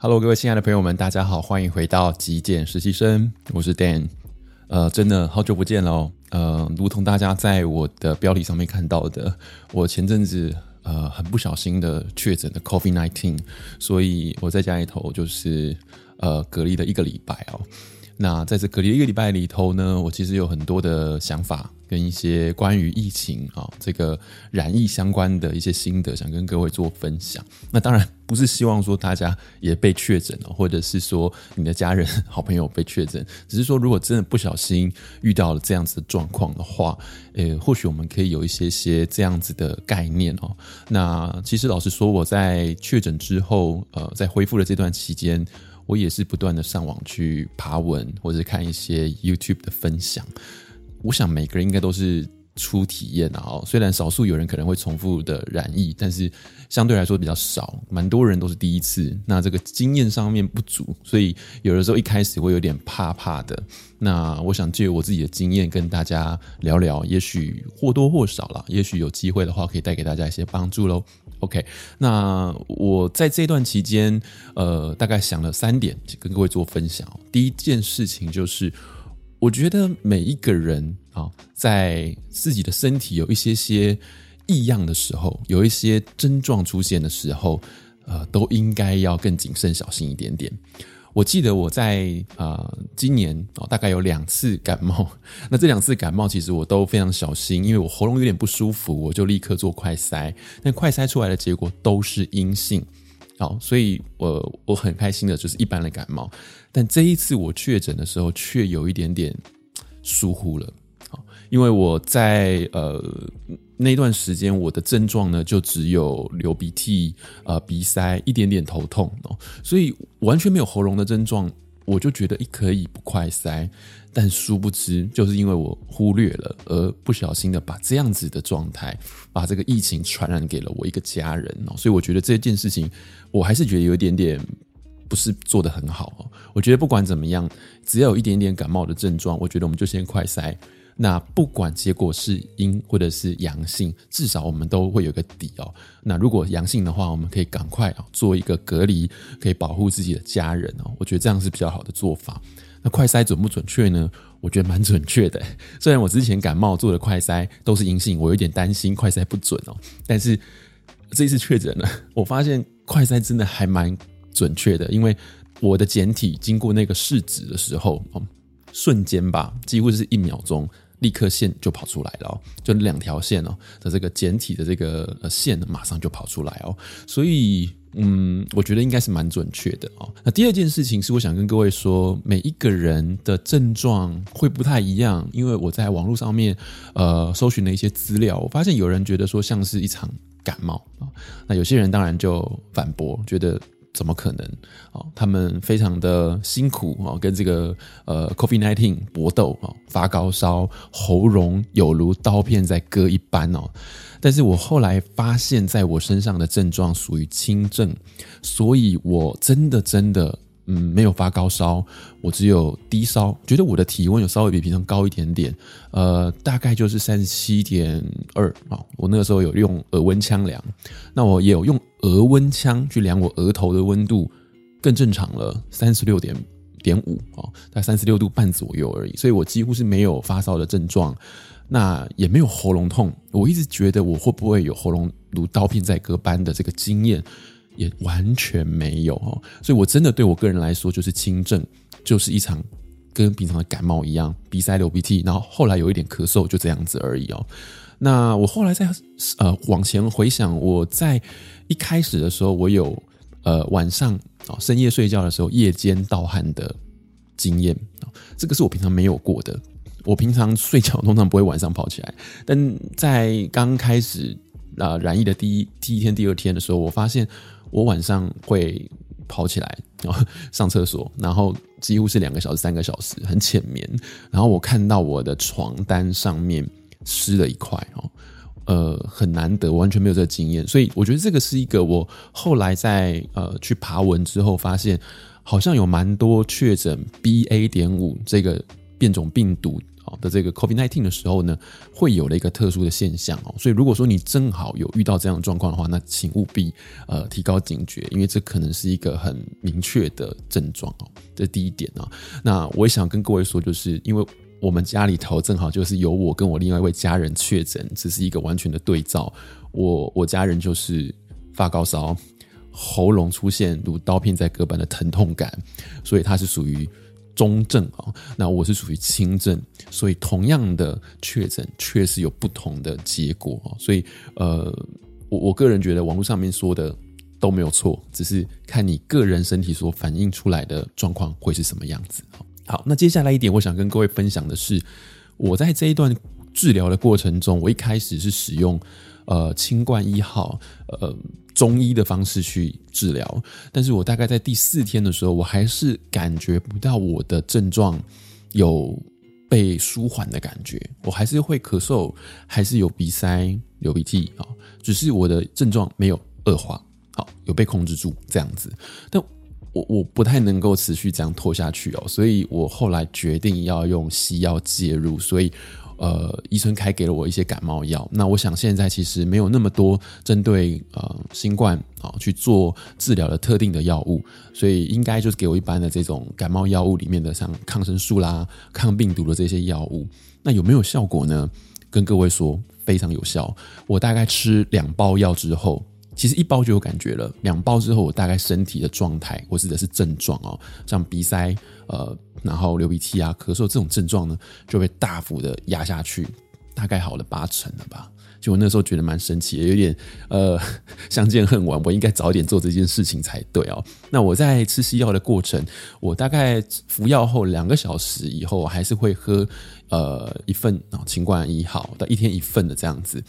Hello，各位亲爱的朋友们，大家好，欢迎回到极简实习生，我是 Dan。呃，真的好久不见喽。呃，如同大家在我的标题上面看到的，我前阵子呃很不小心的确诊的 COVID-19，所以我在家里头就是呃隔离了一个礼拜哦。那在这隔离一个礼拜里头呢，我其实有很多的想法。跟一些关于疫情啊，这个染疫相关的一些心得，想跟各位做分享。那当然不是希望说大家也被确诊了，或者是说你的家人、好朋友被确诊，只是说如果真的不小心遇到了这样子的状况的话，呃，或许我们可以有一些些这样子的概念哦。那其实老实说，我在确诊之后，呃，在恢复的这段期间，我也是不断的上网去爬文，或者看一些 YouTube 的分享。我想每个人应该都是初体验啊，虽然少数有人可能会重复的染疫，但是相对来说比较少，蛮多人都是第一次。那这个经验上面不足，所以有的时候一开始会有点怕怕的。那我想借我自己的经验跟大家聊聊，也许或多或少啦，也许有机会的话可以带给大家一些帮助喽。OK，那我在这段期间，呃，大概想了三点，跟各位做分享。第一件事情就是。我觉得每一个人啊，在自己的身体有一些些异样的时候，有一些症状出现的时候，呃，都应该要更谨慎小心一点点。我记得我在啊今年哦，大概有两次感冒，那这两次感冒其实我都非常小心，因为我喉咙有点不舒服，我就立刻做快筛，但快筛出来的结果都是阴性。好，所以我我很开心的，就是一般的感冒，但这一次我确诊的时候，却有一点点疏忽了。因为我在呃那段时间，我的症状呢，就只有流鼻涕、呃鼻塞、一点点头痛哦，所以完全没有喉咙的症状。我就觉得，一可以不快塞，但殊不知，就是因为我忽略了，而不小心的把这样子的状态，把这个疫情传染给了我一个家人哦，所以我觉得这件事情，我还是觉得有一点点不是做得很好哦。我觉得不管怎么样，只要有一点点感冒的症状，我觉得我们就先快塞。那不管结果是阴或者是阳性，至少我们都会有个底哦。那如果阳性的话，我们可以赶快啊做一个隔离，可以保护自己的家人哦。我觉得这样是比较好的做法。那快筛准不准确呢？我觉得蛮准确的。虽然我之前感冒做的快筛都是阴性，我有点担心快筛不准哦。但是这一次确诊了，我发现快筛真的还蛮准确的，因为我的简体经过那个试纸的时候哦，瞬间吧，几乎是一秒钟。立刻线就跑出来了哦，就两条线哦的这个简体的这个线马上就跑出来哦，所以嗯，我觉得应该是蛮准确的哦。那第二件事情是，我想跟各位说，每一个人的症状会不太一样，因为我在网络上面呃搜寻了一些资料，我发现有人觉得说像是一场感冒啊，那有些人当然就反驳，觉得。怎么可能？哦，他们非常的辛苦哦，跟这个呃 COVID-19 搏斗哦，发高烧，喉咙有如刀片在割一般哦。但是我后来发现，在我身上的症状属于轻症，所以我真的真的。嗯，没有发高烧，我只有低烧，觉得我的体温有稍微比平常高一点点，呃，大概就是三十七点二啊。我那个时候有用耳温枪量，那我也有用额温枪去量我额头的温度，更正常了，三十六点点五哦，大概三十六度半左右而已，所以我几乎是没有发烧的症状，那也没有喉咙痛。我一直觉得我会不会有喉咙如刀片在割般的这个经验。也完全没有哦，所以我真的对我个人来说就是轻症，就是一场跟平常的感冒一样，鼻塞流鼻涕，然后后来有一点咳嗽，就这样子而已哦。那我后来在呃往前回想，我在一开始的时候，我有呃晚上啊深夜睡觉的时候夜间盗汗的经验啊，这个是我平常没有过的。我平常睡觉通常不会晚上跑起来，但在刚开始啊染疫的第一第一天、第二天的时候，我发现。我晚上会跑起来，然后 上厕所，然后几乎是两个小时、三个小时，很浅眠。然后我看到我的床单上面湿了一块哦，呃，很难得，完全没有这个经验。所以我觉得这个是一个我后来在呃去爬文之后发现，好像有蛮多确诊 BA. 点五这个变种病毒的这个 COVID-19 的时候呢，会有了一个特殊的现象哦。所以如果说你正好有遇到这样的状况的话，那请务必呃提高警觉，因为这可能是一个很明确的症状哦。这第一点啊。那我也想跟各位说，就是因为我们家里头正好就是有我跟我另外一位家人确诊，只是一个完全的对照。我我家人就是发高烧，喉咙出现如刀片在割般的疼痛感，所以他是属于中症啊。那我是属于轻症，所以同样的确诊确实有不同的结果啊。所以呃，我我个人觉得网络上面说的都没有错，只是看你个人身体所反映出来的状况会是什么样子。好，那接下来一点，我想跟各位分享的是，我在这一段治疗的过程中，我一开始是使用呃清冠一号呃中医的方式去治疗，但是我大概在第四天的时候，我还是感觉不到我的症状有被舒缓的感觉，我还是会咳嗽，还是有鼻塞、流鼻涕啊，只是我的症状没有恶化，好，有被控制住这样子，但。我我不太能够持续这样拖下去哦，所以我后来决定要用西药介入，所以呃，医生开给了我一些感冒药。那我想现在其实没有那么多针对呃新冠啊去做治疗的特定的药物，所以应该就是给我一般的这种感冒药物里面的像抗生素啦、抗病毒的这些药物。那有没有效果呢？跟各位说，非常有效。我大概吃两包药之后。其实一包就有感觉了，两包之后，我大概身体的状态，我指的是症状哦，像鼻塞、呃，然后流鼻涕啊、咳嗽这种症状呢，就会大幅的压下去，大概好了八成了吧。就我那时候觉得蛮神奇的，有点呃相见恨晚，我应该早点做这件事情才对哦。那我在吃西药的过程，我大概服药后两个小时以后，我还是会喝呃一份啊清冠一号的一天一份的这样子。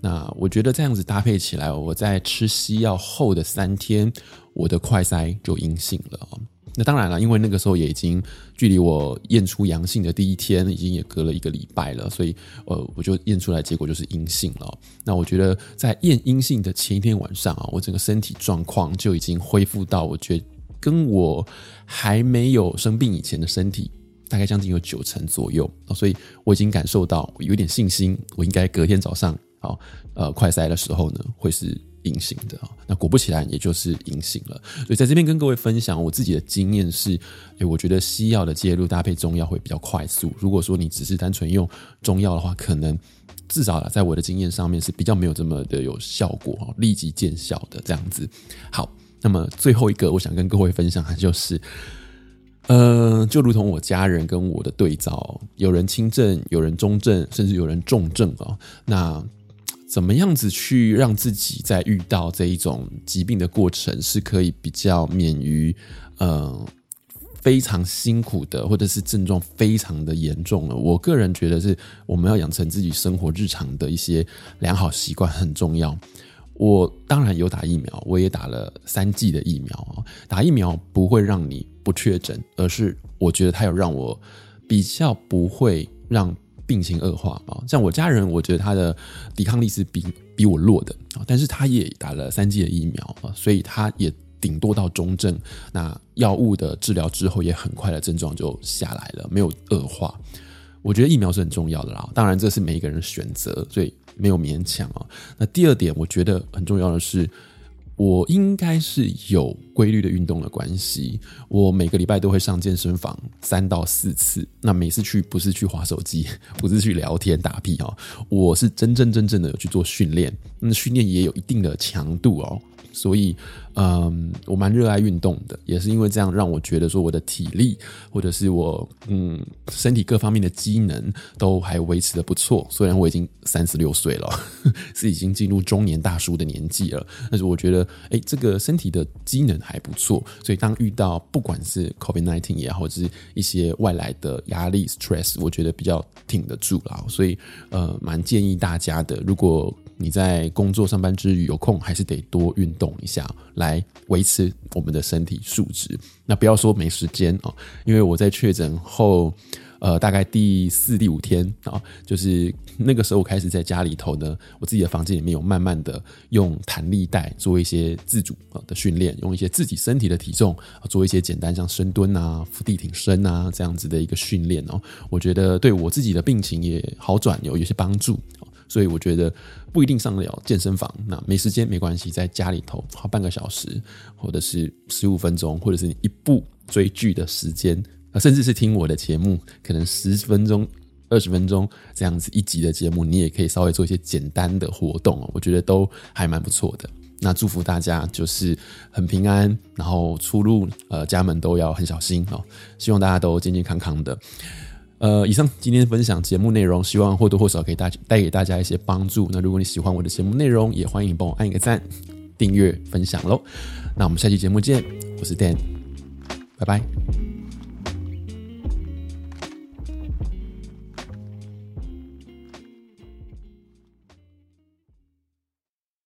那我觉得这样子搭配起来，我在吃西药后的三天，我的快筛就阴性了。那当然了，因为那个时候也已经距离我验出阳性的第一天，已经也隔了一个礼拜了，所以呃，我就验出来结果就是阴性了。那我觉得在验阴性的前一天晚上啊，我整个身体状况就已经恢复到我觉得跟我还没有生病以前的身体大概将近有九成左右，所以我已经感受到有点信心，我应该隔天早上。好，呃，快筛的时候呢，会是隐形的。那果不其然，也就是隐形了。所以在这边跟各位分享我自己的经验是，诶，我觉得西药的介入搭配中药会比较快速。如果说你只是单纯用中药的话，可能至少在我的经验上面是比较没有这么的有效果，立即见效的这样子。好，那么最后一个我想跟各位分享的就是，呃，就如同我家人跟我的对照，有人轻症，有人中症，甚至有人重症啊。那怎么样子去让自己在遇到这一种疾病的过程是可以比较免于呃非常辛苦的，或者是症状非常的严重了？我个人觉得是我们要养成自己生活日常的一些良好习惯很重要。我当然有打疫苗，我也打了三剂的疫苗啊。打疫苗不会让你不确诊，而是我觉得它有让我比较不会让。病情恶化啊，像我家人，我觉得他的抵抗力是比比我弱的啊，但是他也打了三剂的疫苗啊，所以他也顶多到中症，那药物的治疗之后也很快的症状就下来了，没有恶化。我觉得疫苗是很重要的啦，当然这是每一个人选择，所以没有勉强啊。那第二点，我觉得很重要的是。我应该是有规律的运动的关系，我每个礼拜都会上健身房三到四次。那每次去不是去划手机，不是去聊天打屁哦，我是真真正正的有去做训练，那训练也有一定的强度哦。所以，嗯，我蛮热爱运动的，也是因为这样让我觉得说我的体力或者是我嗯身体各方面的机能都还维持的不错。虽然我已经三十六岁了，是已经进入中年大叔的年纪了，但是我觉得哎，这个身体的机能还不错。所以当遇到不管是 COVID-19 也好，或者是一些外来的压力 stress，我觉得比较挺得住了。所以呃，蛮建议大家的，如果你在工作上班之余有空，还是得多运动一下，来维持我们的身体素质。那不要说没时间啊，因为我在确诊后，呃，大概第四、第五天啊，就是那个时候我开始在家里头呢，我自己的房间里面有慢慢的用弹力带做一些自主的训练，用一些自己身体的体重做一些简单像深蹲啊、伏地挺身啊这样子的一个训练哦，我觉得对我自己的病情也好转有有些帮助。所以我觉得不一定上得了健身房，那没时间没关系，在家里头花半个小时，或者是十五分钟，或者是你一部追剧的时间，甚至是听我的节目，可能十分钟、二十分钟这样子一集的节目，你也可以稍微做一些简单的活动哦，我觉得都还蛮不错的。那祝福大家就是很平安，然后出入呃家门都要很小心哦，希望大家都健健康康的。呃，以上今天分享节目内容，希望或多或少给大家带给大家一些帮助。那如果你喜欢我的节目内容，也欢迎帮我按一个赞、订阅、分享喽。那我们下期节目见，我是 Dan，拜拜。